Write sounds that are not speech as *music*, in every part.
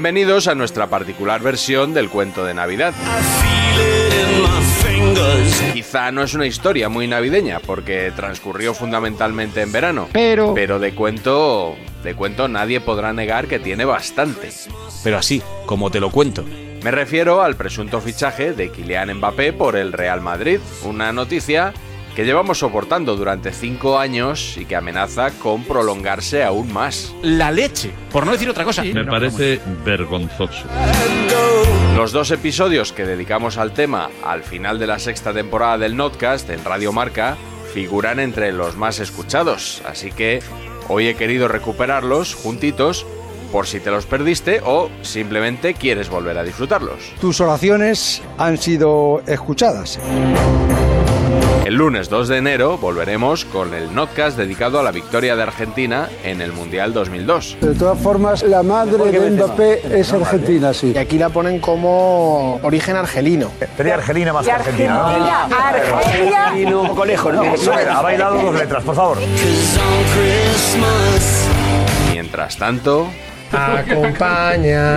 Bienvenidos a nuestra particular versión del cuento de Navidad. Quizá no es una historia muy navideña porque transcurrió fundamentalmente en verano, Pero- pero de cuento, de cuento nadie podrá negar que tiene bastante. Pero así, como te lo cuento. Me refiero al presunto fichaje de Kylian Mbappé por el Real Madrid, una noticia que llevamos soportando durante cinco años y que amenaza con prolongarse aún más. La leche, por no decir otra cosa. Me parece vergonzoso. Los dos episodios que dedicamos al tema al final de la sexta temporada del Notcast en Radio Marca figuran entre los más escuchados, así que hoy he querido recuperarlos juntitos por si te los perdiste o simplemente quieres volver a disfrutarlos. Tus oraciones han sido escuchadas. El lunes 2 de enero volveremos con el Notcast dedicado a la victoria de Argentina en el Mundial 2002. De todas formas, la madre de Mbappé es argentina, sí. Y aquí la ponen como origen argelino. Sería Argelina más que Argentina, ¿no? Argelia. Un poco lejos, ¿no? Ha bailado dos letras, por favor. Mientras tanto, Acompáñame.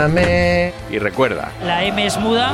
y recuerda, La M es muda.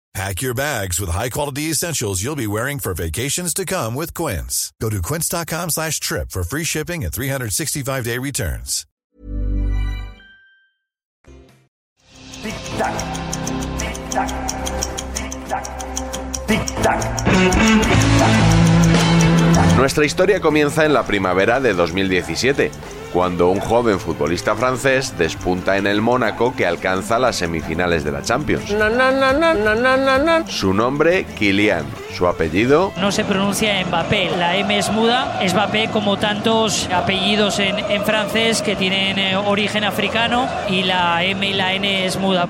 Pack your bags with high-quality essentials you'll be wearing for vacations to come with Quince. Go to quince.com slash trip for free shipping and 365-day returns. Tic-tac. Tic-tac. Tic-tac. Tic-tac. Nuestra historia comienza en la primavera de 2017, cuando un joven futbolista francés despunta en el Mónaco que alcanza las semifinales de la Champions. Su nombre, Kylian. Su apellido, No se pronuncia Mbappé. La M es muda. Es Mbappé como tantos apellidos en, en francés que tienen eh, origen africano. Y la M y la N es muda.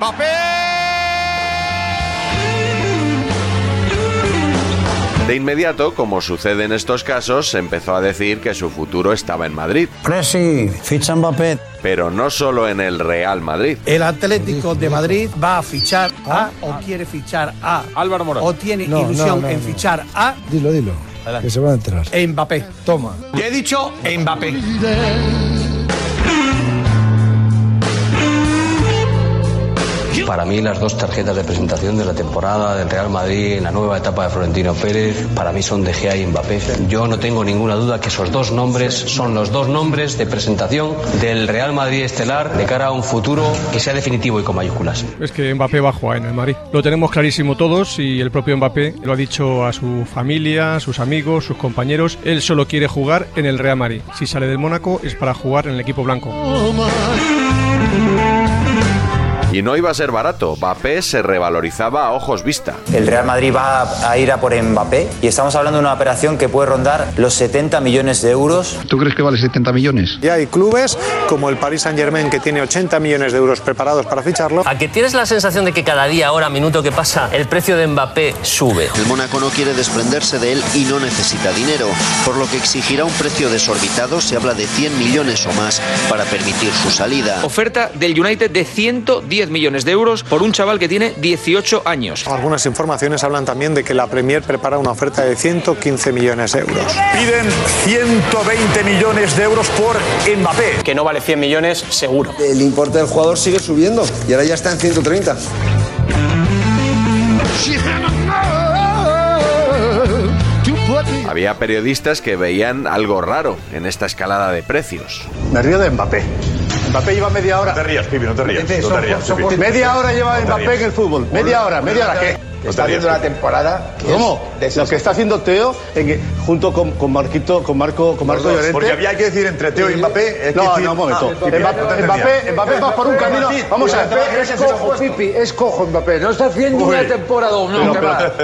De inmediato, como sucede en estos casos, se empezó a decir que su futuro estaba en Madrid. Presi, ficha Mbappé. Pero no solo en el Real Madrid. El Atlético de Madrid va a fichar a o quiere fichar a Álvaro Morón. o tiene No, ilusión no, no, en fichar a Dilo, dilo. Que se van a enterar. Mbappé. Toma. Ya he dicho Mbappé. Para mí las dos tarjetas de presentación de la temporada del Real Madrid en la nueva etapa de Florentino Pérez, para mí son De Gea y Mbappé. Yo no tengo ninguna duda que esos dos nombres son los dos nombres de presentación del Real Madrid estelar de cara a un futuro que sea definitivo y con mayúsculas. Es que Mbappé va a jugar en el Madrid. Lo tenemos clarísimo todos y el propio Mbappé lo ha dicho a su familia, a sus amigos, sus compañeros. Él solo quiere jugar en el Real Madrid. Si sale del Mónaco es para jugar en el equipo blanco. Y no iba a ser barato. Mbappé se revalorizaba a ojos vista. El Real Madrid va a ir a por Mbappé y estamos hablando de una operación que puede rondar los 70 millones de euros. ¿Tú crees que vale 70 millones? Ya hay clubes como el Paris Saint Germain que tiene 80 millones de euros preparados para ficharlo. ¿A que tienes la sensación de que cada día, hora, minuto que pasa, el precio de Mbappé sube? El Mónaco no quiere desprenderse de él y no necesita dinero, por lo que exigirá un precio desorbitado, se habla de 100 millones o más, para permitir su salida. Oferta del United de 110 10 millones de euros por un chaval que tiene 18 años. Algunas informaciones hablan también de que la Premier prepara una oferta de 115 millones de euros. Piden 120 millones de euros por Mbappé. Que no vale 100 millones, seguro. El importe del jugador sigue subiendo y ahora ya está en 130. Había periodistas que veían algo raro en esta escalada de precios. Me río de Mbappé. Mbappé lleva media hora. No te rías, Pipi, no te rías. No te rías. Media hora lleva No Mbappé en el fútbol. Media hora, media hora. ¿Qué? Está haciendo una temporada. ¿Cómo? Lo que está haciendo Teo en que- junto con, con Marquito, con Marco, con Marco Llorente. porque había que decir entre Teo y Mbappé, es no, decir- no, un momento. Ah, Mbappé. Mbappé, Mbappé va por un camino. Vamos a ver. Es cojo, Pipi, es cojo Mbappé. No está haciendo Uy. una temporada o no.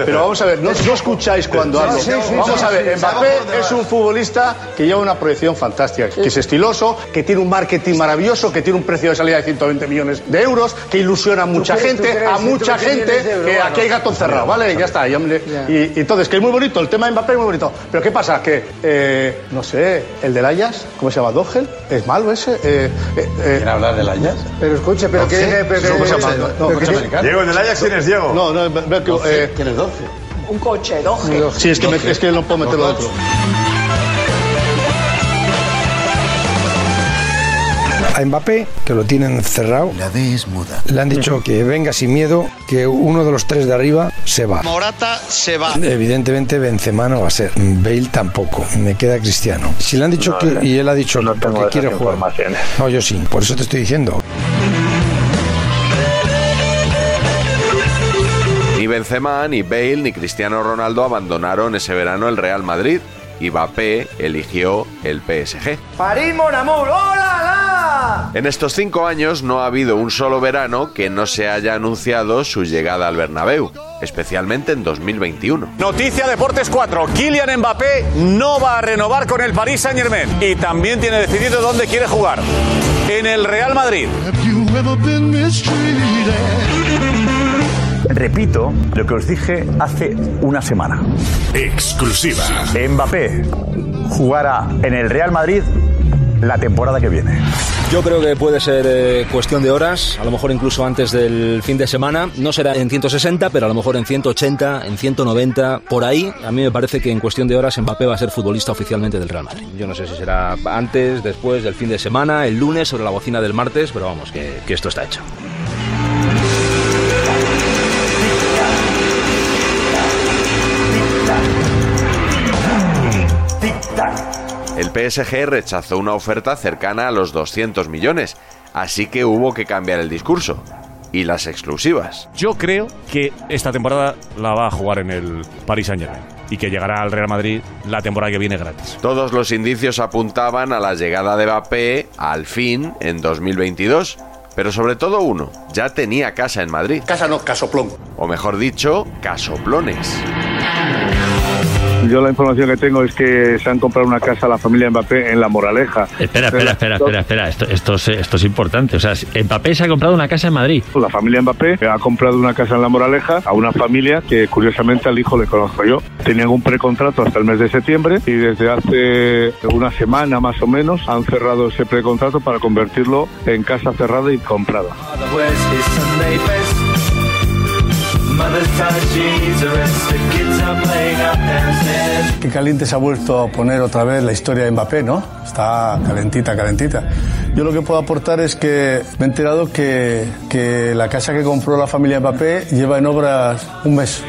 Pero, vamos a ver, no, no escucháis cuando Sí, hablo. sí, sí, vamos sí, a ver, sí, Mbappé es un futbolista que lleva una proyección fantástica, que es estiloso, que tiene un marketing maravilloso, que tiene un precio de salida de 120 millones de euros, que ilusiona a mucha crees- gente, crees a mucha 120 gente, que aquí hay gato encerrado, ¿vale? Ya está. ya me- y, y entonces, que es muy bonito, el tema de Mbappé es muy bonito. Pero ¿qué pasa? Que, eh, no sé, el del Ajax, ¿cómo se llama? ¿Dogel? ¿Es malo ese? Eh, eh, ¿Quiere hablar del Ajax? Pero escuche, pero que. pero pero. Diego, ¿el del Ajax quién es Diego? No, no, veo que... eh, ¿Quién es Dogel? Un coche, doge. Sí, es que, me- es que no puedo meterlo dentro. A Mbappé, que lo tienen cerrado, La D es muda. le han dicho que venga sin miedo, que uno de los tres de arriba se va. Morata se va. Evidentemente Benzema no va a ser, Bale tampoco, me queda Cristiano. Si le han dicho que y él ha dicho que porque quiere jugar. No, yo sí, por eso te estoy diciendo. Ni Benzema, ni Bale, ni Cristiano Ronaldo abandonaron ese verano el Real Madrid. Y Mbappé eligió el PSG. París, mon amour. ¡Hola, En estos cinco años no ha habido un solo verano que no se haya anunciado su llegada al Bernabéu, especialmente en 2021. Noticia Deportes 4. Kylian Mbappé no va a renovar con el Paris Saint Germain. Y también tiene decidido dónde quiere jugar. En el Real Madrid. Repito lo que os dije hace una semana. Exclusiva. Mbappé jugará en el Real Madrid la temporada que viene. Yo creo que puede ser eh, cuestión de horas, a lo mejor incluso antes del fin de semana. No será en 160, pero a lo mejor en 180, en 190, por ahí. A mí me parece que en cuestión de horas Mbappé va a ser futbolista oficialmente del Real Madrid. Yo no sé si será antes, después del fin de semana, el lunes, sobre la bocina del martes, pero vamos, que, que esto está hecho. El PSG rechazó una oferta cercana a los 200 millones, así que hubo que cambiar el discurso. Y las exclusivas. Yo creo que esta temporada la va a jugar en el Paris Saint Germain y que llegará al Real Madrid la temporada que viene gratis. Todos los indicios apuntaban a la llegada de Mbappé al fin en 2022. Pero sobre todo uno, ya tenía casa en Madrid. Casa no, casoplón. O mejor dicho, casoplones. Yo la información que tengo es que se han comprado una casa a la familia Mbappé en La Moraleja. Espera, espera, espera, espera, espera. Esto, esto, es, esto es importante. O sea, Mbappé se ha comprado una casa en Madrid. La familia Mbappé ha comprado una casa en La Moraleja a una familia que curiosamente al hijo le conozco yo. Tenían un precontrato hasta el mes de septiembre y desde hace una semana más o menos han cerrado ese precontrato para convertirlo en casa cerrada y comprada. Qué caliente se ha vuelto a poner otra vez la historia de Mbappé, ¿no? Está calentita, calentita. Yo lo que puedo aportar es que me he enterado que, que la casa que compró la familia Mbappé lleva en obras un mes.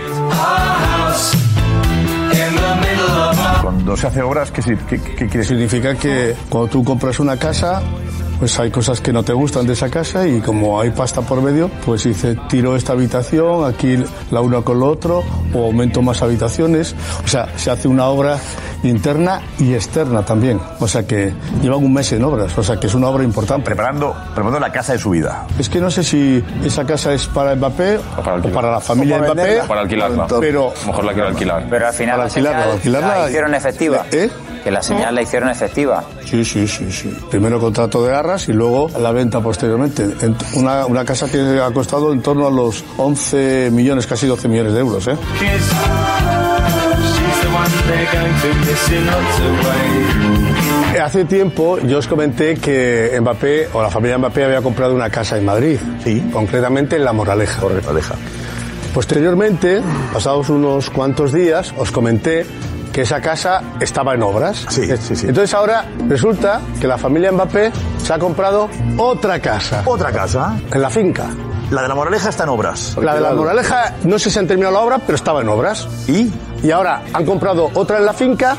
Cuando se hace obras, ¿qué, qué, qué quiere Significa que cuando tú compras una casa, pues hay cosas que no te gustan de esa casa y como hay pasta por medio, pues dice, tiro esta habitación, aquí la una con lo otro, o aumento más habitaciones. O sea, se hace una obra interna y externa también. O sea que llevan un mes en obras, o sea que es una obra importante. Preparando, preparando la casa de su vida. Es que no sé si esa casa es para Mbappé o para, la familia O para Mbappé. Para alquilarla. Pero, Mejor la quiero alquilar. Pero al final Para la alquilarla, señal alquilarla- la hicieron efectiva. ¿Eh? Que la señal la hicieron efectiva. Sí, sí, sí, sí. Primero contrato de arras y luego la venta posteriormente. En- Una, una casa que ha costado en torno a los 11 millones, casi 12 millones de euros, ¿eh? Hace tiempo yo os comenté que Mbappé o la familia Mbappé había comprado una casa en Madrid. Sí. Concretamente en La Moraleja. Moraleja. Posteriormente, pasados unos cuantos días, os comenté que esa casa estaba en obras. Sí, sí, sí. Entonces ahora resulta que la familia Mbappé se ha comprado otra casa. ¿Otra casa? En la finca. La de la Moraleja está en obras. La de la Moraleja, no sé si han terminado la obra, pero estaba en obras. ¿Y? Y ahora han comprado otra en la finca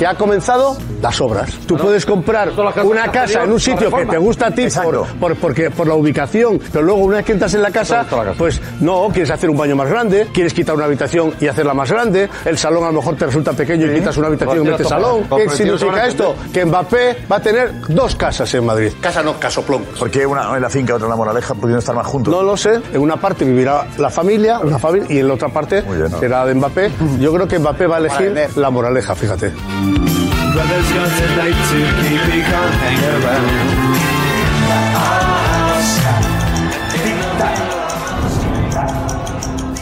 que ha comenzado las obras. Tú puedes comprar una casa en un sitio que te gusta a ti por, por- porque, por la ubicación, pero luego una vez que entras en la casa, pues no, quieres hacer un baño más grande, quieres quitar una habitación y hacerla más grande, el salón a lo mejor te resulta pequeño y quitas una habitación y metes salón. ¿Qué significa esto? Que Mbappé va a tener dos casas en Madrid. Casa no, casoplón. ¿Por qué una en la finca y otra en la Moraleja pudiendo estar más juntos? No lo sé. En una parte vivirá la familia, una familia y en la otra parte será de Mbappé. *laughs* Yo creo que Mbappé va a elegir la moraleja, fíjate.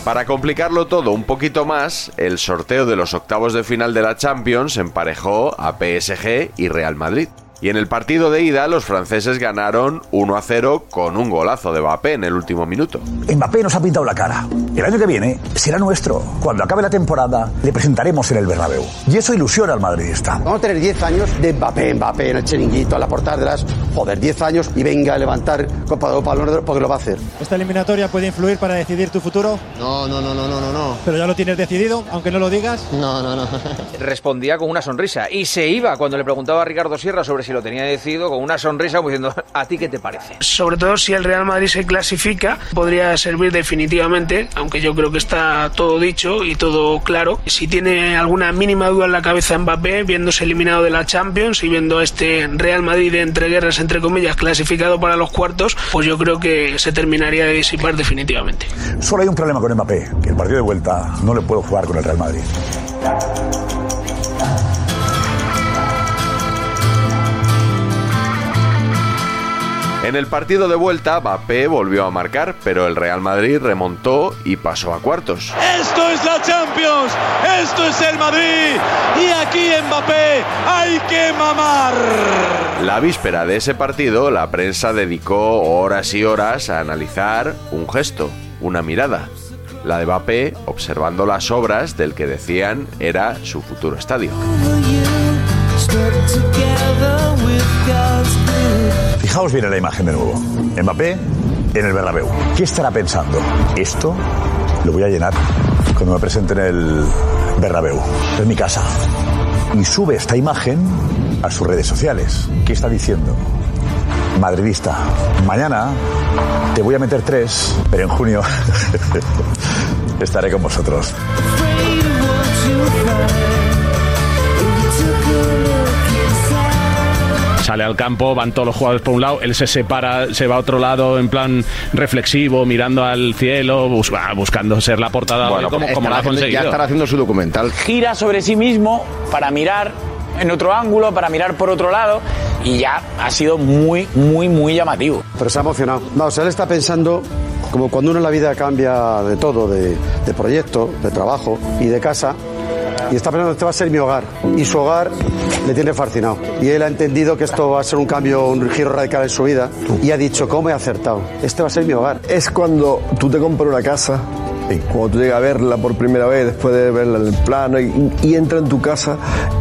Para complicarlo todo un poquito más, el sorteo de los octavos de final de la Champions emparejó a PSG y Real Madrid. Y en el partido de ida, los franceses ganaron 1 a 0 con un golazo de Mbappé en el último minuto. Mbappé nos ha pintado la cara. El año que viene será nuestro. Cuando acabe la temporada, le presentaremos en el Bernabéu. Y eso ilusiona al madridista. Vamos a tener 10 años de Mbappé, Mbappé en el chiringuito, a la portada de las... Joder, 10 años y venga a levantar Copa de Europa al porque lo va a hacer. ¿Esta eliminatoria puede influir para decidir tu futuro? No, no, no, no, no, no, no. ¿Pero ya lo tienes decidido, aunque no lo digas? No, no, no. Respondía con una sonrisa y se iba cuando le preguntaba a Ricardo Sierra sobre si lo tenía decidido con una sonrisa como diciendo, ¿a ti qué te parece? Sobre todo si el Real Madrid se clasifica, podría servir definitivamente, aunque yo creo que está todo dicho y todo claro. Si tiene alguna mínima duda en la cabeza Mbappé, viéndose eliminado de la Champions y viendo a este Real Madrid de entre guerras, entre comillas, clasificado para los cuartos, pues yo creo que se terminaría de disipar definitivamente. Solo hay un problema con Mbappé, que el partido de vuelta no le puedo jugar con el Real Madrid. En el partido de vuelta, Mbappé volvió a marcar, pero el Real Madrid remontó y pasó a cuartos. Esto es la Champions, esto es el Madrid y aquí Mbappé hay que mamar. La víspera de ese partido, la prensa dedicó horas y horas a analizar un gesto, una mirada. La de Mbappé observando las obras del que decían era su futuro estadio. Fijaos bien en la imagen de nuevo. Mbappé en el Bernabéu. ¿Qué estará pensando? Esto lo voy a llenar cuando me presente en el Bernabéu. Es mi casa. Y sube esta imagen a sus redes sociales. ¿Qué está diciendo? Madridista, mañana te voy a meter tres, pero en junio *laughs* estaré con vosotros. Sale al campo, van todos los jugadores por un lado, él se separa, se va a otro lado en plan reflexivo, mirando al cielo, bus- buscando ser la portada Bueno, como, pues como lo ha conseguido. ya estará haciendo su documental. Gira sobre sí mismo para mirar en otro ángulo, para mirar por otro lado y ya ha sido muy, muy, muy llamativo. Pero se ha emocionado. Vamos, él está pensando como cuando uno en la vida cambia de todo, de, de proyecto, de trabajo y de casa. Y está pensando, este va a ser mi hogar. Y su hogar le tiene fascinado. Y él ha entendido que esto va a ser un cambio, un giro radical en su vida. Y ha dicho, ¿cómo he acertado? Este va a ser mi hogar. Es cuando tú te compras una casa, cuando tú llegas a verla por primera vez, después de verla en el plano, y, y entra en tu casa,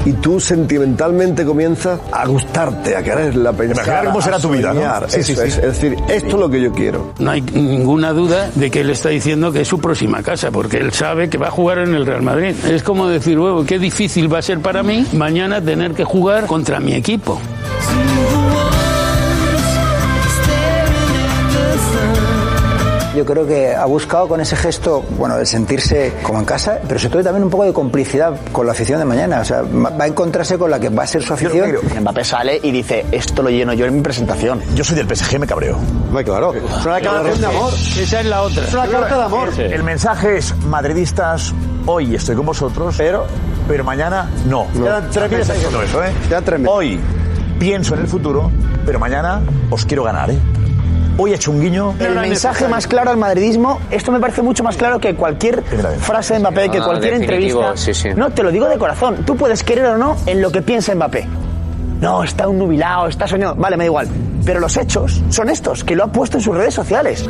y tú sentimentalmente comienzas a gustarte, a quererla, a pensar, Imaginar cómo será tu vida, ¿no? sí, Eso sí. es. Es decir, esto es lo que yo quiero. No hay ninguna duda de que él está diciendo que es su próxima casa, porque él sabe que va a jugar en el Real Madrid. Es como decir, huevo, qué difícil va a ser para mí mañana tener que jugar contra mi equipo. Yo creo que ha buscado con ese gesto, bueno, el sentirse como en casa, pero sobre todo también un poco de complicidad con la afición de mañana. O sea, va a encontrarse con la que va a ser su afición. Mbappé sale y dice, esto lo lleno yo en mi presentación. Yo soy del PSG, me cabreo. claro. Es una declaración de amor. Esa es la otra. Es una carta de amor. El mensaje es, madridistas, hoy estoy con vosotros, pero, pero mañana no. Quedan tres meses. eso, ¿eh? Quedan tres meses. Hoy pienso en el futuro, pero mañana os quiero ganar, ¿eh? Hoy he hecho un guiño. El mensaje más claro al madridismo, esto me parece mucho más claro que cualquier frase de Mbappé, que Ah, cualquier entrevista. sí, sí. No, te lo digo de corazón. Tú puedes querer o no en lo que piensa Mbappé. no, está un nubilado, está soñado. Vale, me da igual. Pero los hechos son estos, que lo ha puesto en sus redes sociales.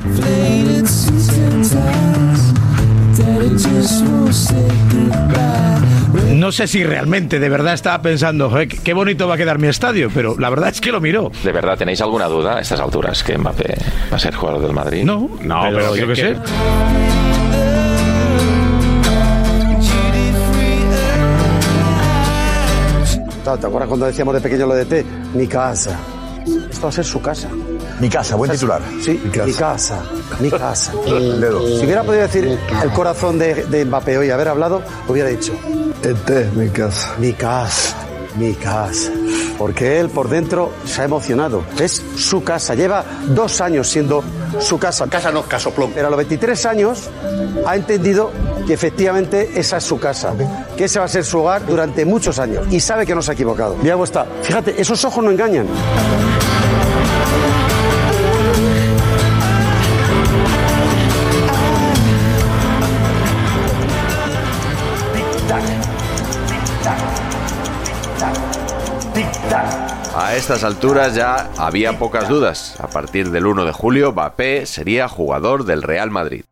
No sé si realmente de verdad estaba pensando, "Joder, qué bonito va a quedar mi estadio, pero la verdad es que lo miró. ¿De verdad tenéis alguna duda a estas alturas que Mbappé va a ser jugador del Madrid? No, no, pero, yo qué sé. ¿Te acuerdas cuando decíamos de pequeño lo de T? Mi casa. Esto va a ser su casa. Mi casa, buen titular. Sí, mi casa. Mi casa. *laughs* El dedo. Si hubiera podido decir el corazón de, de Mbappé hoy, haber hablado, hubiera dicho. Este es mi casa. Mi casa. Mi casa. Porque él por dentro se ha emocionado. Es su casa. Lleva dos años siendo su casa. Casa no, casoplón. Pero a los 23 años ha entendido que efectivamente esa es su casa. Que ese va a ser su hogar durante muchos años. Y sabe que no se ha equivocado. Mira cómo está. Fíjate, esos ojos no engañan. A estas alturas ya había pocas dudas. A partir del 1 de julio, Mbappé sería jugador del Real Madrid.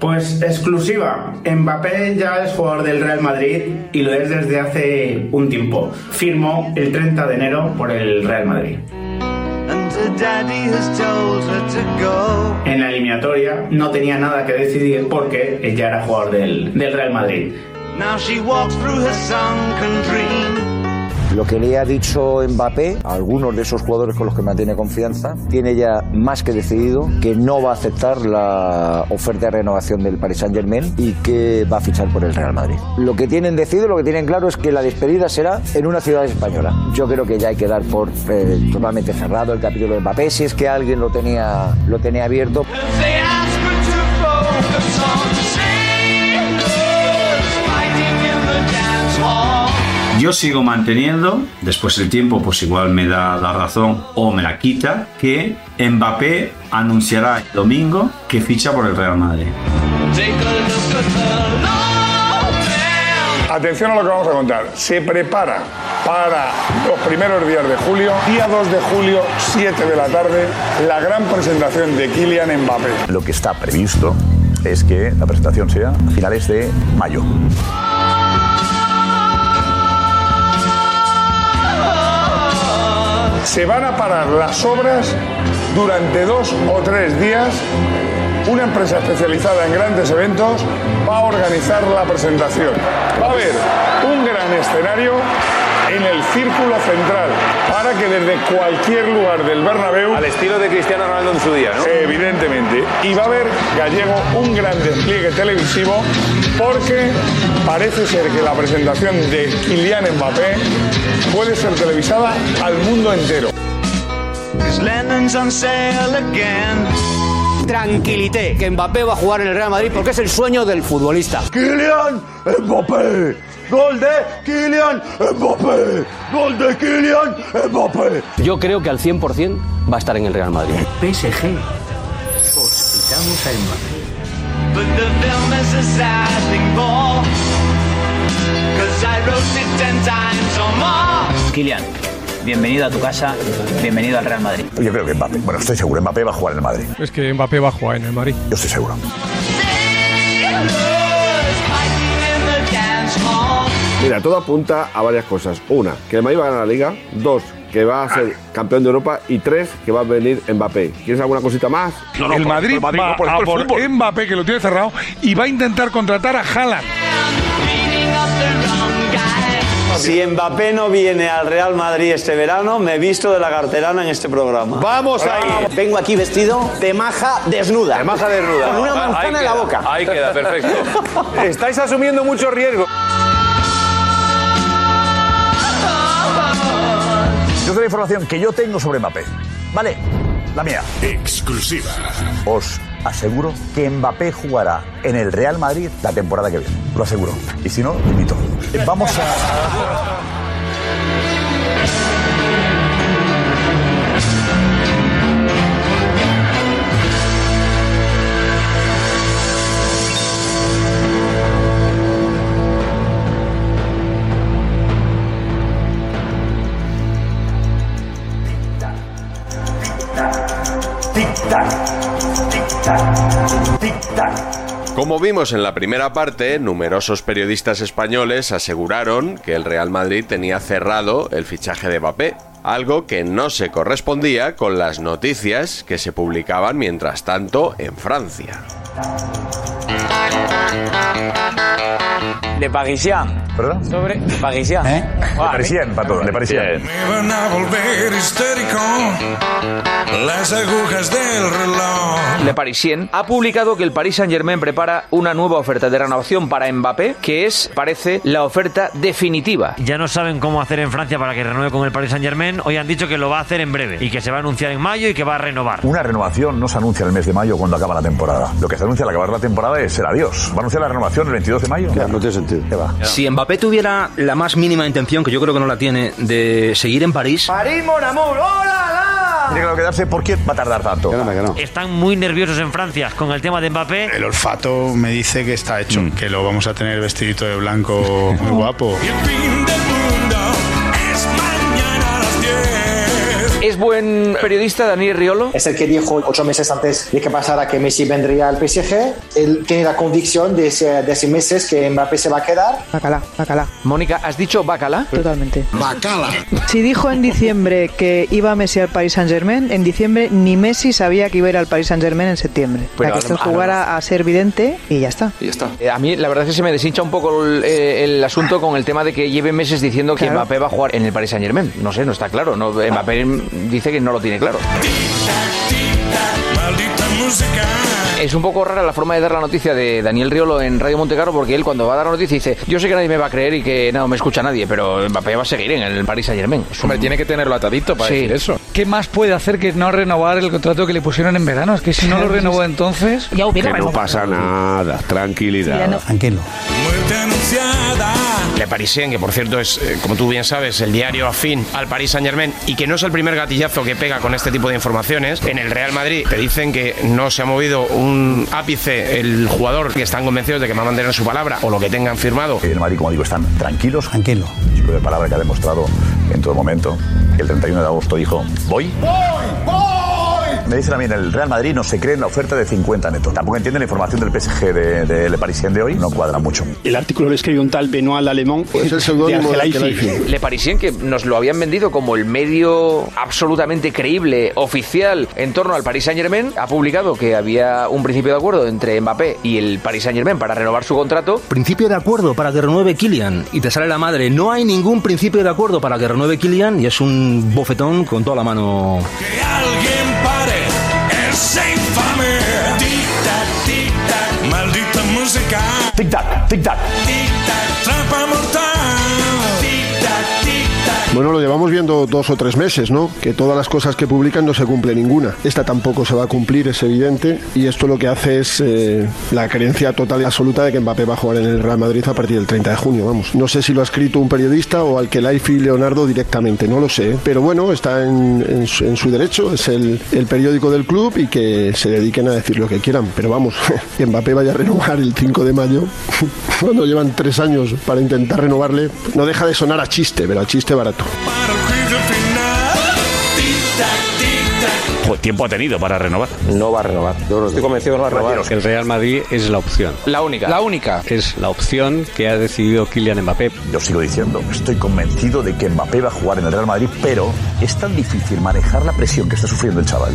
Pues exclusiva. Mbappé ya es jugador del Real Madrid y lo es desde hace un tiempo. Firmó el 30 de enero por el Real Madrid. En la eliminatoria no tenía nada que decidir porque ella era jugador del, del Real Madrid. Lo que le ha dicho Mbappé algunos de esos jugadores con los que mantiene confianza, tiene ya más que decidido que no va a aceptar la oferta de renovación del Paris Saint Germain y que va a fichar por el Real Madrid. Lo que tienen decidido, lo que tienen claro es que la despedida será en una ciudad española. Yo creo que ya hay que dar por eh, totalmente cerrado el capítulo de Mbappé, si es que alguien lo tenía, lo tenía abierto. Yo sigo manteniendo, después el tiempo pues igual me da la razón o me la quita, que Mbappé anunciará el domingo que ficha por el Real Madrid. Atención a lo que vamos a contar. Se prepara para los primeros días de julio, día 2 de julio, 7 de la tarde, la gran presentación de Kylian Mbappé. Lo que está previsto es que la presentación sea a finales de mayo. Se van a parar las obras durante dos o tres días. Una empresa especializada en grandes eventos va a organizar la presentación. Va a haber un gran escenario en el círculo central para que desde cualquier lugar del Bernabéu Al estilo de Cristiano Ronaldo en su día, ¿no? Evidentemente. Y va a haber, gallego, un gran despliegue televisivo porque parece ser que la presentación de Kylian Mbappé puede ser televisada al mundo entero. Tranquilité, que Mbappé va a jugar en el Real Madrid porque es el sueño del futbolista. Kylian Mbappé. Gol de Kylian Mbappé. Gol de Kylian Mbappé. Yo creo que al 100% va a estar en el Real Madrid. PSG. Os quitamos a Mbappé. Kylian, bienvenido a tu casa, bienvenido al Real Madrid. Yo creo que Mbappé, bueno, estoy seguro, Mbappé va a jugar en el Madrid. Es que Mbappé va a jugar en el Madrid. Yo estoy seguro. Mira, todo apunta a varias cosas. Una, que el Madrid va a ganar la Liga. Dos, que va a ser campeón de Europa. Y tres, que va a venir Mbappé. ¿Quieres alguna cosita más? el Madrid, va a por Mbappé, que lo tiene cerrado, y va a intentar contratar a Haaland. Si Mbappé no viene al Real Madrid este verano, me he visto de la carterana en este programa. Vamos ahí. Vengo aquí vestido de maja desnuda. De maja desnuda. Con una ahí manzana en la boca. Ahí queda, perfecto. *laughs* Estáis asumiendo mucho riesgo. Yo doy la información que yo tengo sobre Mbappé. ¿Vale? La mía. Exclusiva. Os aseguro que Mbappé jugará en el Real Madrid la temporada que viene. Lo aseguro. Y si no, invito. Vamos a. Como vimos en la primera parte, numerosos periodistas españoles aseguraron que el Real Madrid tenía cerrado el fichaje de Mbappé, algo que no se correspondía con las noticias que se publicaban mientras tanto en Francia. Le Parisien. ¿Perdón? Sobre Parisien. ¿Eh? Le Parisien, pato, Le Parisien. Me van a volver histérico las agujas del reloj. Le Parisien ha publicado que el Paris Saint-Germain prepara una nueva oferta de renovación para Mbappé, que es, parece, la oferta definitiva. Ya no saben cómo hacer en Francia para que renueve con el Paris Saint-Germain. Hoy han dicho que lo va a hacer en breve y que se va a anunciar en mayo y que va a renovar. Una renovación no se anuncia el mes de mayo cuando acaba la temporada. Lo que se anuncia al acabar la temporada es el adiós. ¿Va a anunciar la renovación el 22 de mayo? Ya, no tiene sentido. Si Mbappé tuviera la más mínima intención, que yo creo que no la tiene, de seguir en París, París, mon amour, ¡hola, Tiene que quedarse. ¿Por qué va a tardar tanto? Están muy nerviosos en Francia con el tema de Mbappé. El olfato me dice que está hecho, que lo vamos a tener vestidito de blanco *laughs* muy guapo. Buen periodista Daniel Riolo? Es el que dijo ocho meses antes de que pasara que Messi vendría al PSG. Él tiene la convicción de ese, de ese meses que Mbappé se va a quedar. Bacala, bacala. Mónica, ¿has dicho bacala? Totalmente. Bacala. Si dijo en diciembre que iba Messi al Paris Saint Germain, en diciembre ni Messi sabía que iba a ir al Paris Saint Germain en septiembre. Pero Para que esto jugara a ser vidente y ya está. Y ya está. Eh, a mí la verdad es que se me deshincha un poco el, eh, el asunto con el tema de que lleve meses diciendo que Claro. Mbappé va a jugar en el Paris Saint Germain. No sé, no está claro. No, Mbappé dice que no lo tiene claro. Es un poco rara la forma de dar la noticia de Daniel Riolo en Radio Montecarlo porque él cuando va a dar la noticia dice yo sé que nadie me va a creer y que no me escucha nadie, pero Mbappé va a seguir en el Paris Saint Germain. Hombre, tiene que tenerlo atadito para Sí. decir eso. ¿Qué más puede hacer que no renovar el contrato que le pusieron en verano? Es que si no lo renovó *laughs* entonces... Ya hubiera Que no pasa nada, tranquilidad. Tranquilo. Muerte anunciada. Le Parisien, que por cierto es, eh, como tú bien sabes, el diario afín al Paris Saint Germain y que no es el primer gatillazo que pega con este tipo de informaciones. En el Real Madrid te dicen que no se ha movido un ápice el jugador que están convencidos de que va a mantener su palabra o lo que tengan firmado. En el Madrid, como digo, están tranquilos. Tranquilo. Chico de palabra que ha demostrado en todo momento. El 31 de agosto dijo, voy. Me dicen a mí en el Real Madrid no se cree en la oferta de 50 netos. Tampoco entienden la información del PSG de, de Le Parisien de hoy. No cuadra mucho. El artículo lo escribió un tal Benoit Alemán Es el seudónimo de. Le Parisien que nos lo habían vendido como el medio absolutamente creíble, oficial, en torno al Paris Saint Germain, ha publicado que había un principio de acuerdo entre Mbappé y el Paris Saint Germain para renovar su contrato. principio de acuerdo para que renueve Kylian y te sale la madre. No hay ningún principio de acuerdo para que renueve Kylian y es un bofetón con toda la mano. Que alguien pare ese infame. Tic-tac, tic-tac. Maldita música. Tic-tac, tic-tac. Tic-tac. Trampa mortal. Bueno, lo llevamos viendo dos o tres meses, ¿no? Que todas las cosas que publican no se cumple ninguna. Esta tampoco se va a cumplir, es evidente. Y esto lo que hace es eh, la creencia total y absoluta de que Mbappé va a jugar en el Real Madrid a partir del 30 de junio, vamos. No sé si lo ha escrito un periodista o al que Laifi Leonardo directamente, no lo sé. Pero bueno, está en, en su, en su derecho, es el, el periódico del club y que se dediquen a decir lo que quieran. Pero vamos, *laughs* que Mbappé vaya a renovar el 5 de mayo, *laughs* cuando llevan tres años para intentar renovarle, no deja de sonar a chiste, pero a chiste barato. Para el juicio final. Tic-tac, tic-tac. Pues tiempo ha tenido para renovar. No va a renovar. Yo no estoy convencido que no va a renovar. El Real Madrid es la opción. La única. La única. Es la opción que ha decidido Kylian Mbappé. Yo sigo diciendo, estoy convencido de que Mbappé va a jugar en el Real Madrid, pero es tan difícil manejar la presión que está sufriendo el chaval.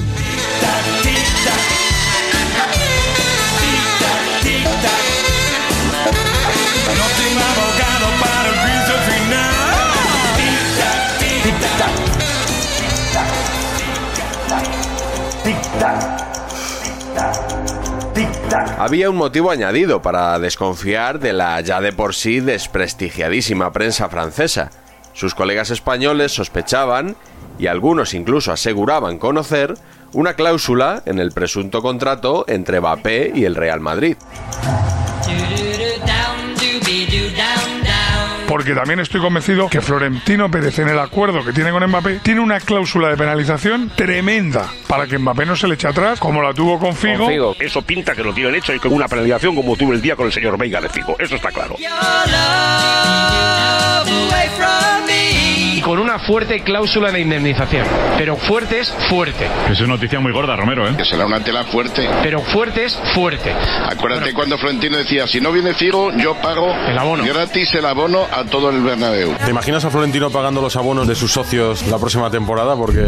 Había un motivo añadido para desconfiar de la ya de por sí desprestigiadísima prensa francesa. Sus colegas españoles sospechaban, y algunos incluso aseguraban conocer, una cláusula en el presunto contrato entre Mbappé y el Real Madrid. Porque también estoy convencido que Florentino Pérez en el acuerdo que tiene con Mbappé tiene una cláusula de penalización tremenda para que Mbappé no se le eche atrás como la tuvo con Figo. Eso pinta que lo tienen hecho y con una penalización como tuvo el día con el señor Veiga de Figo. Eso está claro. Con una fuerte cláusula de indemnización. Pero fuerte es fuerte. Es una noticia muy gorda, Romero, ¿eh? Que será una tela fuerte. Pero fuerte es fuerte. Acuérdate cuando Florentino decía, si no viene Figo, yo pago el abono. gratis el abono a todo el Bernabéu. ¿Te imaginas a Florentino pagando los abonos de sus socios la próxima temporada? Porque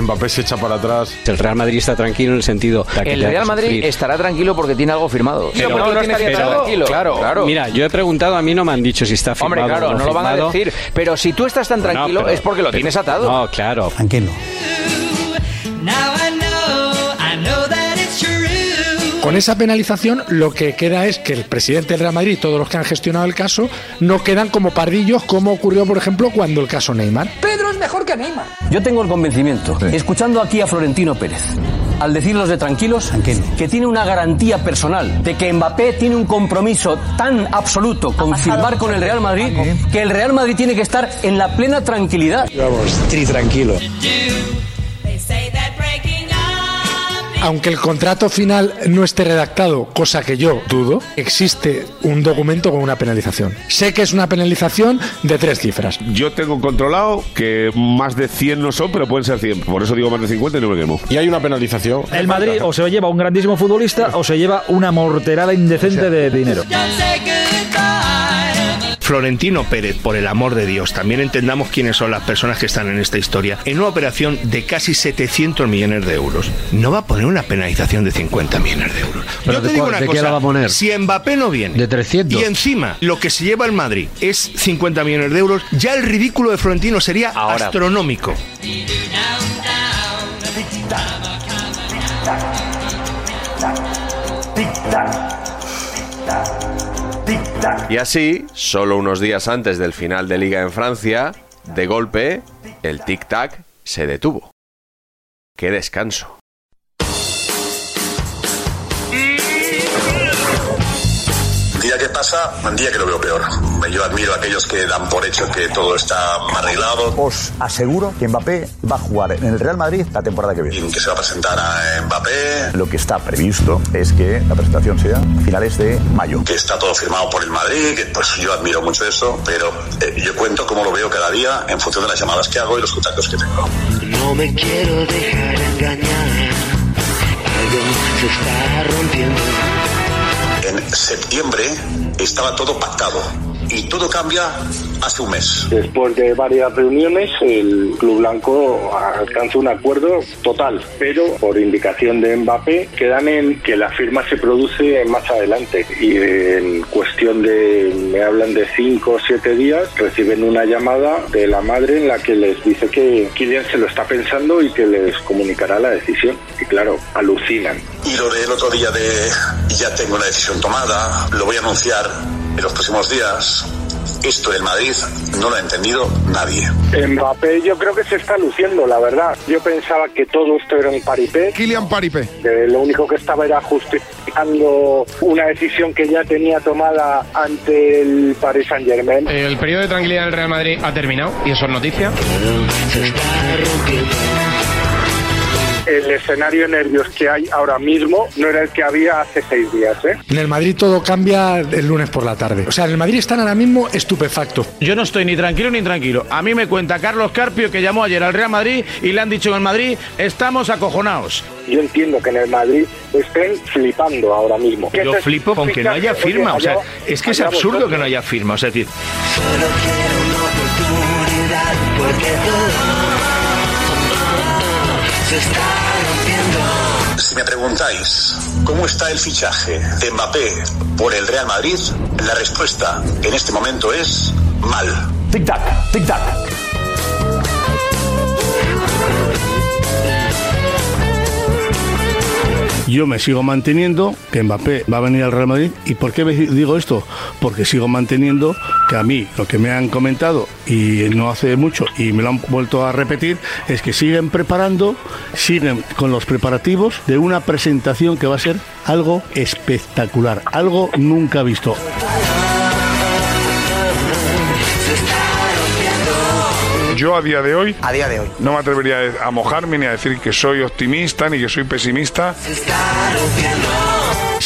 Mbappé se echa para atrás. El Real Madrid está tranquilo en el sentido... De que El Real Madrid estará tranquilo porque tiene algo firmado. Pero- ¿Por qué no estaría pero- tranquilo? claro, claro. Mira, yo he preguntado, a mí no me han dicho si está firmado Hombre, claro, o no lo van a decir. Pero si tú estás tan tranquilo pero- es porque lo pero- tienes atado. No, claro. Tranquilo. Con esa penalización lo que queda es que el presidente del Real Madrid y todos los que han gestionado el caso no quedan como pardillos como ocurrió por ejemplo cuando el caso Neymar. Pedro es mejor que Neymar. Yo tengo el convencimiento, escuchando aquí a Florentino Pérez, al decirlos de tranquilos, que tiene una garantía personal de que Mbappé tiene un compromiso tan absoluto con firmar con el Real Madrid que el Real Madrid tiene que estar en la plena tranquilidad. Vamos, tri tranquilo. Aunque el contrato final no esté redactado, cosa que yo dudo, existe un documento con una penalización. Sé que es una penalización de tres cifras. Yo tengo controlado que más de 100 no son, pero pueden ser 100. Por eso digo más de 50 y no me quemo. Y hay una penalización. El Madrid o se lleva un grandísimo futbolista o se lleva una morterada indecente de dinero. Florentino Pérez, por el amor de Dios, también entendamos quiénes son las personas que están en esta historia. En una operación de casi 700 millones de euros, no va a poner una penalización de 50 millones de euros. ¿Pero Yo te de digo cuál- una de qué cosa, la va a poner? si Mbappé no viene De 300. y encima lo que se lleva el Madrid es 50 millones de euros, ya el ridículo de Florentino sería astronómico. Y así, solo unos días antes del final de liga en Francia, de golpe, el tic-tac se detuvo. ¡Qué descanso! Día que pasa, día que lo veo peor. Yo admiro a aquellos que dan por hecho que todo está arreglado. Os aseguro que Mbappé va a jugar en el Real Madrid la temporada que viene. Que se va a presentar a Mbappé. Lo que está previsto es que la presentación sea a finales de mayo. Que está todo firmado por el Madrid, que pues yo admiro mucho eso, pero eh, yo cuento cómo lo veo cada día en función de las llamadas que hago y los contactos que tengo. No me quiero dejar engañar. Algo se está rompiendo. En septiembre estaba todo pactado. Y todo cambia hace un mes. Después de varias reuniones, el Club Blanco alcanza un acuerdo total, pero por indicación de Mbappé quedan en que la firma se produce más adelante y en cuestión de, me hablan de cinco o siete días, reciben una llamada de la madre en la que les dice que Kylian se lo está pensando y que les comunicará la decisión. Y claro, alucinan. Y lo del otro día de ya tengo una decisión tomada, lo voy a anunciar en los próximos días. Esto del Madrid no lo ha entendido nadie. Mbappé yo creo que se está luciendo, la verdad. Yo pensaba que todo esto era un paripé. Kylian Paripé. Que lo único que estaba era justificando una decisión que ya tenía tomada ante el Paris Saint Germain. El periodo de tranquilidad del Real Madrid ha terminado y eso es noticia. El escenario de nervios que hay ahora mismo no era el que había hace seis días, ¿eh? En el Madrid todo cambia el lunes por la tarde. O sea, en el Madrid están ahora mismo estupefactos. Yo no estoy ni tranquilo ni tranquilo. A mí me cuenta Carlos Carpio que llamó ayer al Real Madrid y le han dicho en el Madrid, estamos acojonados. Yo entiendo que en el Madrid estén flipando ahora mismo. Yo flipo con que no haya Oye, firma. O sea, es que es absurdo vosotros. que no haya firma. O sea, es decir, Solo quiero una oportunidad porque todo se está rompiendo. Si me preguntáis cómo está el fichaje de Mbappé por el Real Madrid, la respuesta en este momento es mal. Tic-tac, tic-tac. Yo me sigo manteniendo que Mbappé va a venir al Real Madrid. ¿Y por qué digo esto? Porque sigo manteniendo que a mí lo que me han comentado y no hace mucho y me lo han vuelto a repetir es que siguen preparando, siguen con los preparativos de una presentación que va a ser algo espectacular, algo nunca visto. Yo a día de hoy, A día de hoy. no me atrevería a mojarme ni a decir que soy optimista ni que soy pesimista. Se está rompiendo.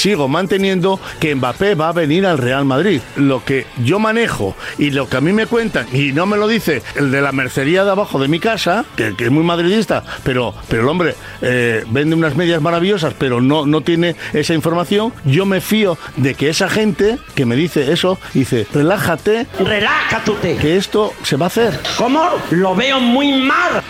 Sigo manteniendo que Mbappé va a venir al Real Madrid. Lo que yo manejo y lo que a mí me cuentan, y no me lo dice el de la mercería de abajo de mi casa, que, que es muy madridista, pero, pero el hombre eh, vende unas medias maravillosas, pero no, no tiene esa información, yo me fío de que esa gente que me dice eso, dice, relájate, Relájate. que esto se va a hacer. ¿Cómo? Lo veo muy mal.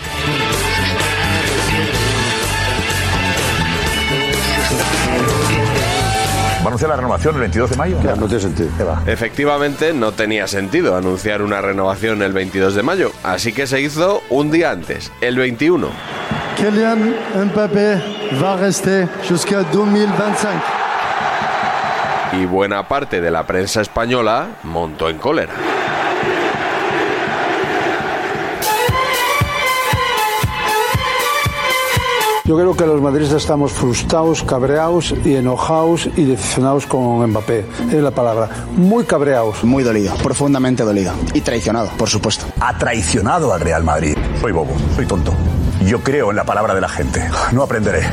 ¿Va a anunciar la renovación el 22 de mayo? no tiene sentido. Efectivamente, no tenía sentido anunciar una renovación el 22 de mayo, así que se hizo un día antes, el 21. Kylian Mbappé va rester jusqu'à 2025. Y buena parte de la prensa española montó en cólera. Yo creo que los madridistas estamos frustrados, cabreados y enojados y decepcionados con Mbappé. Es la palabra. Muy cabreados. Muy dolido, profundamente dolido. Y traicionado, por supuesto. Ha traicionado al Real Madrid. Soy bobo, soy tonto. Yo creo en la palabra de la gente. No aprenderé.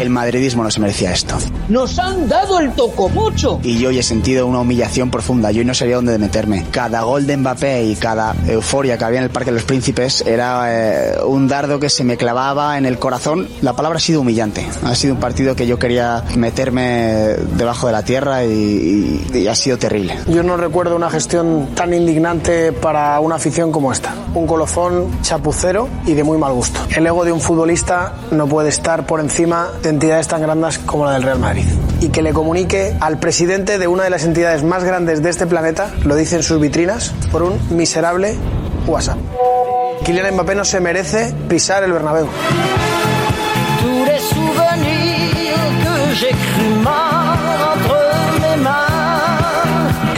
El madridismo no se merecía esto. Nos han dado el tocomocho. Y yo hoy he sentido una humillación profunda. Yo hoy no sabía dónde meterme. Cada gol de Mbappé y cada euforia que había en el Parque de los Príncipes era eh, un dardo que se me clavaba en el corazón. La palabra ha sido humillante. Ha sido un partido que yo quería meterme debajo de la tierra y, y- y ha sido terrible. Yo no recuerdo una gestión tan indignante para una afición como esta. Un colofón chapucero y de muy mal gusto. El ego de un futbolista no puede estar por encima de entidades tan grandes como la del Real Madrid. Y que le comunique al presidente de una de las entidades más grandes de este planeta, lo dice en sus vitrinas, por un miserable WhatsApp. Kylian Mbappé no se merece pisar el Bernabéu.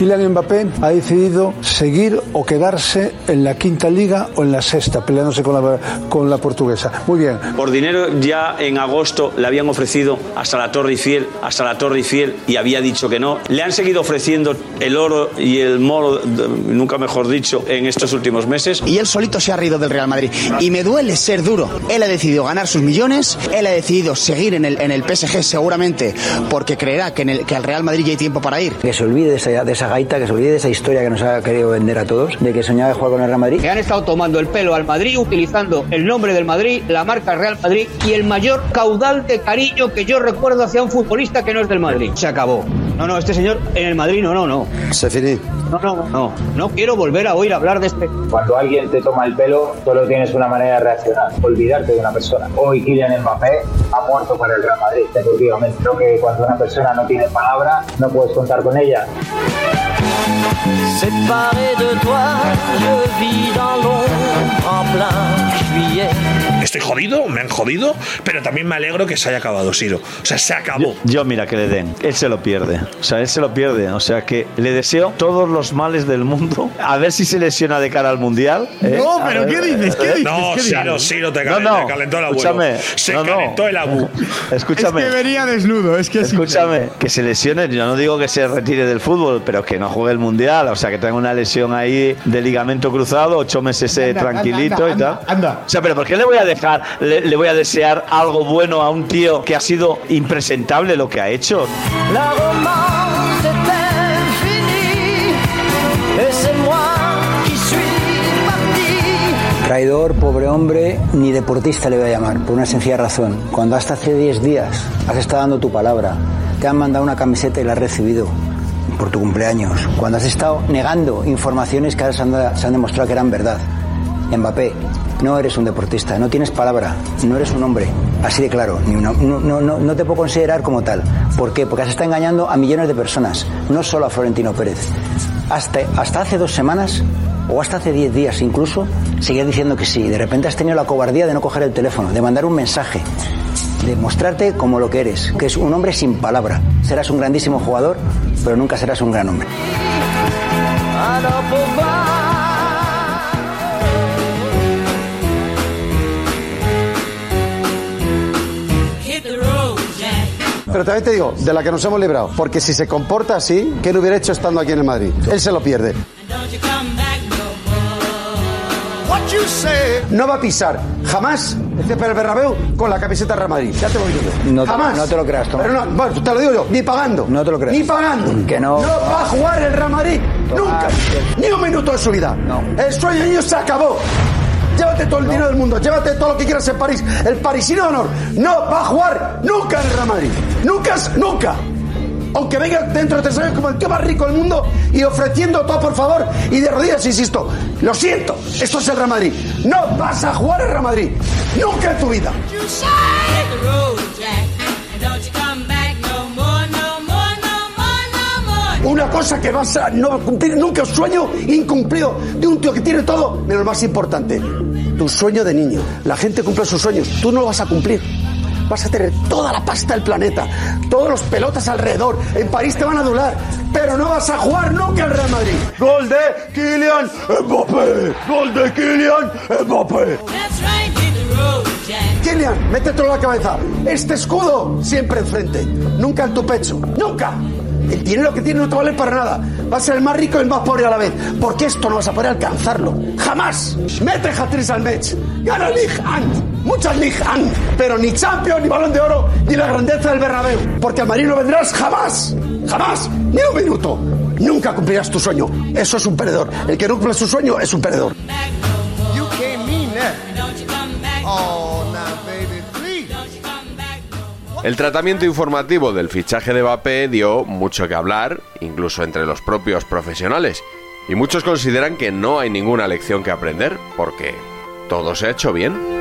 Kylian Mbappé ha decidido seguir o quedarse en la quinta liga o en la sexta, peleándose con la, con la portuguesa. Muy bien. Por dinero ya en agosto le habían ofrecido hasta la Torre Eiffel, hasta la Torre Eiffel y había dicho que no. Le han seguido ofreciendo el oro y el moro, nunca mejor dicho, en estos últimos meses. Y él solito se ha reído del Real Madrid. Y me duele ser duro. Él ha decidido ganar sus millones, él ha decidido seguir en el, en el PSG seguramente porque creerá que, en el, que al Real Madrid ya hay tiempo para ir. Que se olvide de esa, de esa gaita, que se olvide de esa historia que nos ha querido vender a todos, de que soñaba jugar con el Real Madrid. que han estado tomando el pelo al Madrid utilizando el nombre del Madrid, la marca Real Madrid y el mayor caudal de cariño que yo recuerdo hacia un futbolista que no es del Madrid. Se acabó. No, no, este señor en el Madrid no, no, no. Se finí. No, no, no. No quiero volver a oír hablar de este. Cuando alguien te toma el pelo, solo tienes una manera de reaccionar, olvidarte de una persona. Hoy Kylian Mbappé ha muerto para el Real Madrid, definitivamente. Creo que cuando una persona no tiene palabra, no puedes contar con ella. Séparé de toi, je vis dans l'ombre en plein juillet. Estoy jodido, me han jodido, pero también me alegro que se haya acabado, Siro. O sea, se acabó. Yo, mira, que le den. Él se lo pierde. O sea, él se lo pierde. O sea, que le deseo todos los males del mundo. A ver si se lesiona de cara al mundial. ¿eh? No, A pero ver, ¿qué dices? ¿Qué eh, dices? No, ¿Qué Siro, dices? Siro, te cal- te calentó el abuelo. Escúchame. Se no, no. calentó el abu. *laughs* Escúchame. Es que venía desnudo. Es que Escúchame, que se lesione. Yo no digo que se retire del fútbol, pero que no juegue el mundial. O sea, que tenga una lesión ahí de ligamento cruzado, ocho meses eh, Anda, tranquilito anda, y tal. anda, anda. O sea, pero ¿por qué le voy a dejar, le, le voy a desear algo bueno a un tío que ha sido impresentable lo que ha hecho? La. Traidor, pobre hombre, ni deportista le voy a llamar, por una sencilla razón. Cuando hasta hace 10 días has estado dando tu palabra, te han mandado una camiseta y la has recibido por tu cumpleaños, cuando has estado negando informaciones que ahora se han, demostrado que eran verdad. Mbappé, no eres un deportista, no tienes palabra, no eres un hombre, así de claro, no, no, no, no te puedo considerar como tal. ¿Por qué? Porque has estado engañando a millones de personas, no solo a Florentino Pérez. Hasta, hasta hace dos semanas o hasta hace 10 días incluso, seguías diciendo que sí. De repente has tenido la cobardía de no coger el teléfono, de mandar un mensaje, de mostrarte como lo que eres, que es un hombre sin palabra. Serás un grandísimo jugador, pero nunca serás un gran hombre. Pero también te digo, de la que nos hemos librado. Porque si se comporta así, ¿qué no hubiera hecho estando aquí en el Madrid? Él se lo pierde. No va a pisar jamás el césped del Bernabéu con la camiseta Real Madrid. Ya te lo digo yo. No te- jamás. no te lo creas, Tomás. Pero no, bueno, te lo digo yo, ni pagando. No te lo creas. Ni pagando. Que no. No va a jugar el Real Madrid. Nunca. Ni un minuto de su vida. El sueño niño se acabó. Llévate todo el dinero del mundo, llévate todo lo que quieras en París. El parisino de honor no va a jugar nunca en el Real Madrid. Nunca, nunca. Aunque venga dentro de tres años como el tío más rico del mundo y ofreciendo todo por favor y de rodillas, insisto. Lo siento, esto es el Real Madrid. No vas a jugar el Real Madrid. Nunca en tu vida. Una cosa que vas a no cumplir nunca, un sueño incumplido de un tío que tiene todo, menos lo más importante, tu sueño de niño. La gente cumple sus sueños, tú no lo vas a cumplir. Vas a tener toda la pasta del planeta, todos los pelotas alrededor. En París te van a adular, pero no vas a jugar nunca al Real Madrid. Gol de Kylian Mbappé. Gol de Kylian Mbappé. Kylian, métetelo en la cabeza. Este escudo siempre enfrente, nunca en tu pecho, nunca. El dinero que tiene no te vale para nada. Va a ser el más rico y el más pobre a la vez. Porque esto no vas a poder alcanzarlo. Jamás. Mete hat al match. Gana and. Muchas and. Pero ni Champions, ni Balón de Oro, ni la grandeza del Bernabéu. Porque al Madrid no vendrás jamás. Jamás. Ni un minuto. Nunca cumplirás tu sueño. Eso es un perdedor. El que no cumple su sueño es un perdedor. You can't mean that. Don't you come back. Oh. El tratamiento informativo del fichaje de Mbappé dio mucho que hablar, incluso entre los propios profesionales. Y muchos consideran que no hay ninguna lección que aprender, porque todo se ha hecho bien.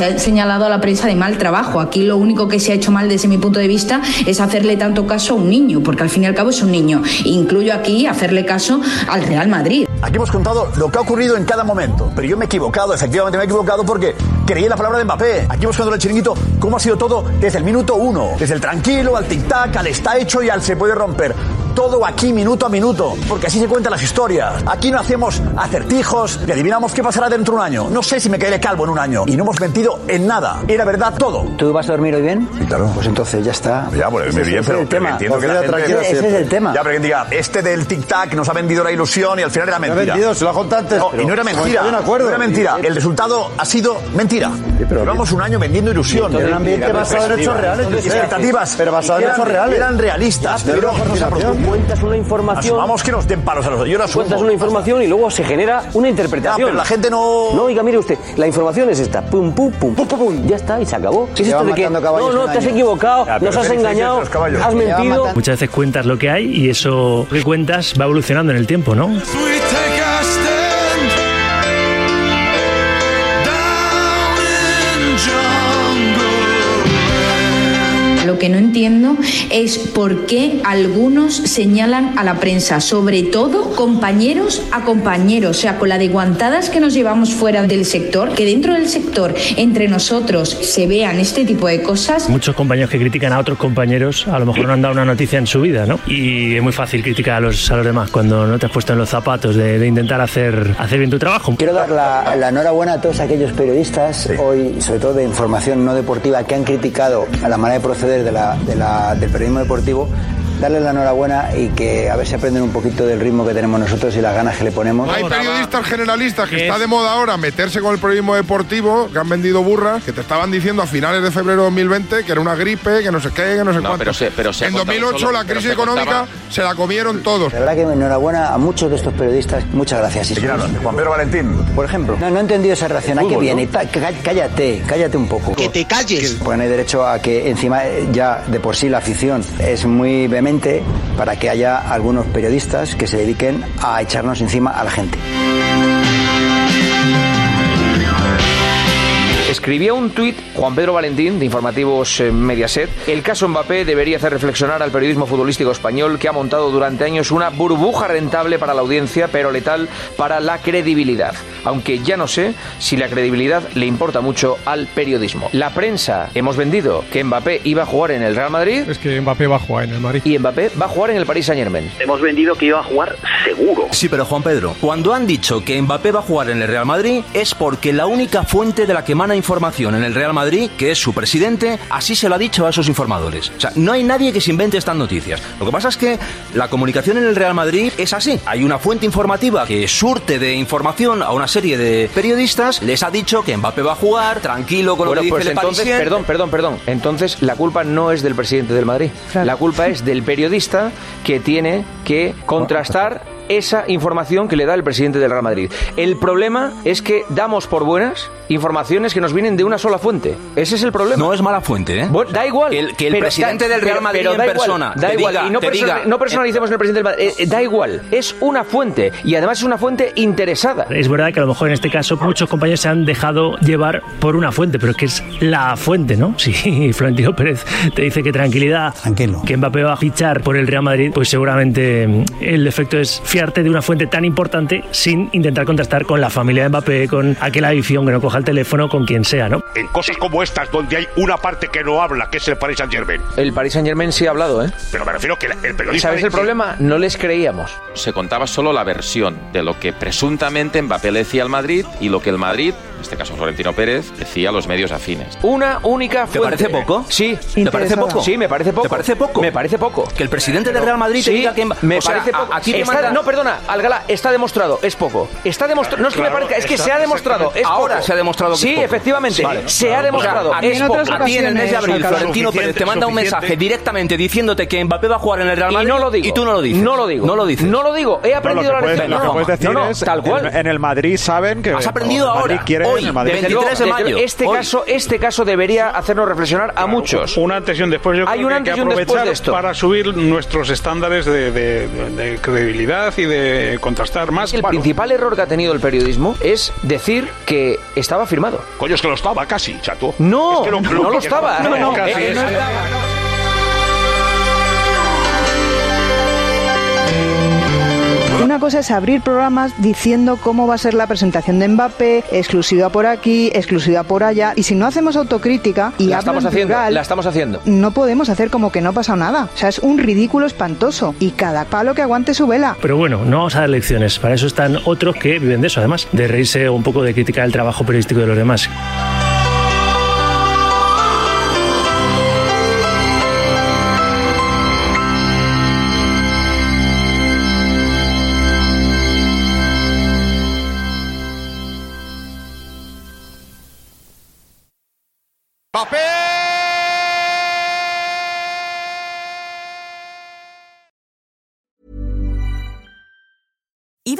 Se ha señalado a la prensa de mal trabajo. Aquí lo único que se ha hecho mal desde mi punto de vista es hacerle tanto caso a un niño, porque al fin y al cabo es un niño. Incluyo aquí hacerle caso al Real Madrid. Aquí hemos contado lo que ha ocurrido en cada momento, pero yo me he equivocado, efectivamente me he equivocado porque creí en la palabra de Mbappé. Aquí hemos contado el chiringuito cómo ha sido todo desde el minuto uno, desde el tranquilo al tic-tac, al está hecho y al se puede romper. Todo aquí minuto a minuto, porque así se cuentan las historias. Aquí no hacemos acertijos y adivinamos qué pasará dentro de un año. No sé si me caeré calvo en un año. Y no hemos mentido en nada. Era verdad todo. ¿Tú vas a dormir hoy bien? Claro. Pues entonces ya está. Ya, pues Ese- me bien, ese pero, es el pero tema. entiendo que la gente... Ese es el tema. Ya, pero que diga, este del tic-tac nos ha vendido la ilusión y al final era mentira. vendido, se lo ha contado antes, No, pero y no era mentira. de acuerdo. No era mentira. El resultado ha sido mentira. Llevamos un año vendiendo ilusión. Era un ambiente basado en hechos reales, expectativas. Pero basado en eran- hechos reales. Eran realistas. Pero pero no, nos. Cuentas una información. Vamos que nos den palos a los Yo la asumo. Cuentas una información y luego se genera una interpretación. Ya, pero la gente no. No, oiga, mire usted, la información es esta. Pum, pum, pum, pum, pum, pum. Ya está, y se acabó. ¿Qué es esto de que no, no, te has equivocado, Ya, nos has ¿qué dices de engañado, has mentido? Muchas veces cuentas lo que hay y eso que cuentas va evolucionando en el tiempo, ¿no? Que no entiendo es por qué algunos señalan a la prensa, sobre todo compañeros a compañeros, o sea, con la de guantadas que nos llevamos fuera del sector, que dentro del sector, entre nosotros, se vean este tipo de cosas. Muchos compañeros que critican a otros compañeros a lo mejor no han dado una noticia en su vida, ¿no? Y es muy fácil criticar a los, a los demás cuando no te has puesto en los zapatos de, de intentar hacer, hacer bien tu trabajo. Quiero dar la, la enhorabuena a todos aquellos periodistas, hoy, sobre todo de información no deportiva, que han criticado a la manera de proceder de de la- del periodismo deportivo. Darles la enhorabuena y que a ver si aprenden un poquito del ritmo que tenemos nosotros y las ganas que le ponemos. Hay periodistas generalistas que está de moda ahora meterse con el periodismo deportivo, que han vendido burras, que te estaban diciendo a finales de febrero de 2020 que era una gripe, que no sé qué, que no sé No, cuánto. pero se- pero se ha en contado 2008 solo- la crisis se contaba- económica se la comieron todos. La verdad que enhorabuena a muchos de estos periodistas. Muchas gracias. habla? Juan Pedro Valentín. Por ejemplo. No, no he entendido esa reacción. ¿A qué viene? Cállate, cállate un poco. Que te calles. Porque no hay derecho a que encima ya de por sí la afición es muy vehemente para que haya algunos periodistas que se dediquen a echarnos encima a la gente. Escribía un tuit Juan Pedro Valentín de Informativos eh, Mediaset. El caso Mbappé debería hacer reflexionar al periodismo futbolístico español que ha montado durante años una burbuja rentable para la audiencia, pero letal para la credibilidad. Aunque ya no sé si la credibilidad le importa mucho al periodismo. La prensa hemos vendido que Mbappé iba a jugar en el Real Madrid. Es que Mbappé va a jugar en el Madrid. Y Mbappé va a jugar en el Paris Saint Germain. Hemos vendido que iba a jugar seguro. Sí, pero Juan Pedro, cuando han dicho que Mbappé va a jugar en el Real Madrid es porque la única fuente de la que emana información información en el Real Madrid, que es su presidente, así se lo ha dicho a esos informadores. O sea, no hay nadie que se invente estas noticias. Lo que pasa es que la comunicación en el Real Madrid es así. Hay una fuente informativa que surte de información a una serie de periodistas, les ha dicho que Mbappé va a jugar, tranquilo con Bueno, lo que pues dice el entonces, perdón, perdón, perdón. Entonces la culpa no es del presidente del Madrid. La culpa es del periodista que tiene que contrastar esa información que le da el presidente del Real Madrid. El problema es que damos por buenas informaciones que nos vienen de una sola fuente. Ese es el problema. No es mala fuente, ¿eh? Bueno, da igual. El- que el Pero presidente da- del Real pero- Madrid pero en da igual, persona da te igual. diga- y no, te persona- diga- no personalicemos en el presidente del Madrid. Eh, eh, da igual. Es una fuente. Y además es una fuente interesada. Es verdad que a lo mejor en este caso muchos compañeros se han dejado llevar por una fuente, pero es que es la fuente, ¿no? *laughs* Si Florentino Pérez te dice que tranquilidad, que Mbappé va a fichar por el Real Madrid, pues seguramente mm, el efecto es fiarte de una fuente tan importante sin intentar contrastar con la familia de Mbappé, con aquel afición que no coja el teléfono, con quien sea, ¿no? En cosas como estas, donde hay una parte que no habla, que es el Paris Saint Germain. El Paris Saint Germain sí ha hablado, ¿eh? Pero me refiero que el periodista. ¿Sabes el problema? No les creíamos. Se contaba solo la versión de lo que presuntamente Mbappé le decía al Madrid y lo que el Madrid, en este caso Florentino Pérez, decía a los medios afines. Una única ¿Te fuente. parece poco? Sí. ¿Te parece poco? Sí, me parece poco. ¿Te parece poco? Me parece poco. Que el presidente del Real Madrid te Sí, diga que me o sea, parece a- poco. aquí te Está- manda- No, perdona, Algala, está demostrado, es poco. Está demostrado, no es que me parezca, es que está- se ha demostrado, es Ahora poco. se ha demostrado que Sí, es poco. efectivamente, Vale. se ha demostrado, a ti, es poco. a ti en el mes de abril, Florentino Pérez te manda un mensaje directamente diciéndote que Mbappé va a jugar en el Real Y Madrid no lo digo. y tú no lo dices. No lo digo. No lo dices. No lo digo. He aprendido la lección. lo que No, puedes decir no, no, es, tal cual. En, el Madrid saben que Has aprendido ahora, hoy, en el Madrid. Desde luego, 23 de desde mayo, luego, Este hoy. caso, este caso debería hacernos reflexionar a muchos. Un antes y un después. Yo Hay creo un que hay antes que y un después aprovechar de esto. para subir nuestros estándares de, de- de- de credibilidad y de contrastar más. El principal error que ha tenido el periodismo es decir que estaba firmado. Coño, es que lo estaba casi, chato. No, Es que no lo- estaba. *laughs* No, no, Eh, casi eh, no cosa es abrir programas diciendo cómo va a ser la presentación de Mbappé, exclusiva por aquí, exclusiva por allá, y si no hacemos autocrítica y La estamos en haciendo, plural, la estamos haciendo. no podemos hacer como que no ha pasado nada. O sea, es un ridículo espantoso y cada palo que aguante su vela. Pero bueno, no vamos a dar lecciones. Para eso están otros que viven de eso, además, de reírse un poco de criticar el trabajo periodístico de los demás.